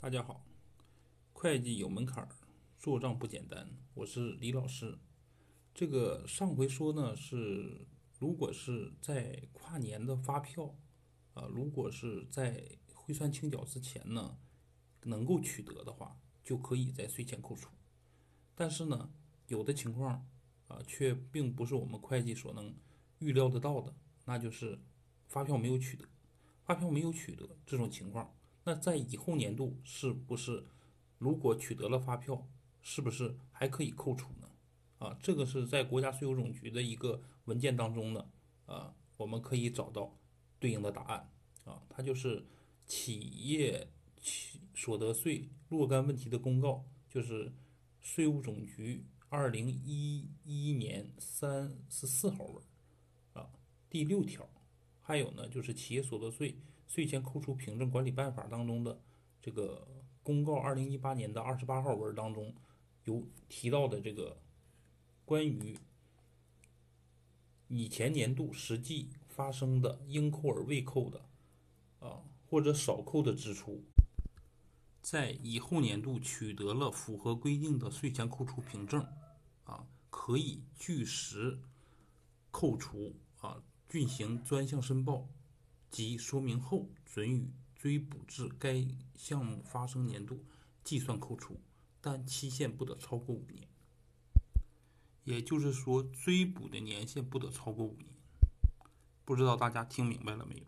大家好，会计有门槛儿，做账不简单。我是李老师。这个上回说呢是，如果是在跨年的发票，啊，如果是在汇算清缴之前呢，能够取得的话，就可以在税前扣除。但是呢，有的情况啊，却并不是我们会计所能预料得到的，那就是发票没有取得，发票没有取得这种情况。那在以后年度是不是，如果取得了发票，是不是还可以扣除呢？啊，这个是在国家税务总局的一个文件当中呢，啊，我们可以找到对应的答案。啊，它就是企业企所得税若干问题的公告，就是税务总局二零一一年三十四号文，啊，第六条。还有呢，就是企业所得税。税前扣除凭证管理办法当中的这个公告，二零一八年的二十八号文当中有提到的这个关于以前年度实际发生的应扣而未扣的啊或者少扣的支出，在以后年度取得了符合规定的税前扣除凭证啊，可以据实扣除啊，进行专项申报。及说明后，准予追补至该项目发生年度计算扣除，但期限不得超过五年。也就是说，追补的年限不得超过五年。不知道大家听明白了没有？